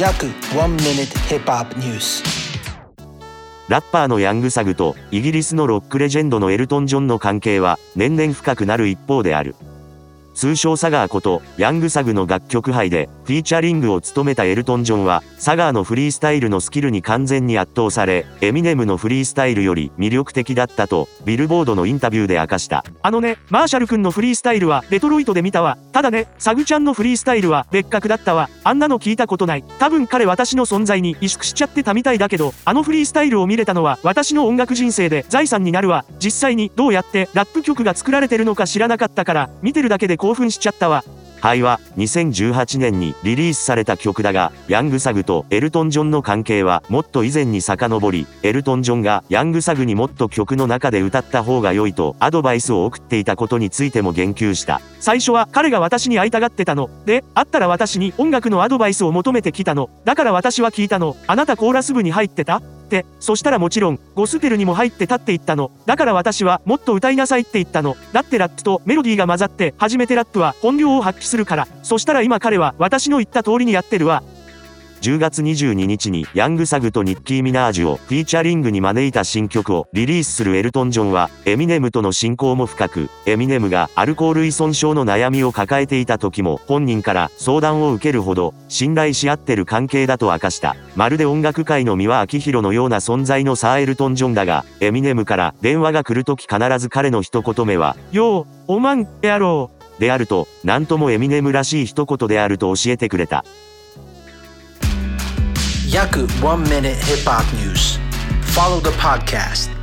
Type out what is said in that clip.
約1 minute hip hop news ラッパーのヤングサグとイギリスのロックレジェンドのエルトン・ジョンの関係は年々深くなる一方である。通称サガーこと、ヤングサグの楽曲杯で、フィーチャリングを務めたエルトン・ジョンは、サガーのフリースタイルのスキルに完全に圧倒され、エミネムのフリースタイルより魅力的だったと、ビルボードのインタビューで明かした。あのね、マーシャル君のフリースタイルは、デトロイトで見たわ。ただね、サグちゃんのフリースタイルは、別格だったわ。あんなの聞いたことない。多分彼私の存在に萎縮しちゃってたみたいだけど、あのフリースタイルを見れたのは、私の音楽人生で財産になるわ。実際に、どうやってラップ曲が作られてるのか知らなかったから、見てるだけで興奮しちゃったわ。灰は2018年にリリースされた曲だが、ヤングサグとエルトン・ジョンの関係はもっと以前に遡り、エルトン・ジョンがヤングサグにもっと曲の中で歌った方が良いとアドバイスを送っていたことについても言及した。最初は彼が私に会いたがってたの。で、会ったら私に音楽のアドバイスを求めてきたの。だから私は聞いたの。あなたコーラス部に入ってた、そしたらもちろん、ゴスペルにも入って立っていったの。だから私は、もっと歌いなさいって言ったの。だってラップとメロディーが混ざって、初めてラップは本領を発揮するから。そしたら今彼は、私の言った通りにやってるわ。10月22日にヤングサグとニッキー・ミナージュをフィーチャリングに招いた新曲をリリースするエルトン・ジョンは、エミネムとの親交も深く、エミネムがアルコール依存症の悩みを抱えていた時も本人から相談を受けるほど信頼し合ってる関係だと明かした。まるで音楽界の三輪明宏のような存在のサーエルトン・ジョンだが、エミネムから電話が来るとき必ず彼の一言目は、よう、おまん、やろう。であると、なんともエミネムらしい一言であると教えてくれた。約1 minute hip hop news. Follow the podcast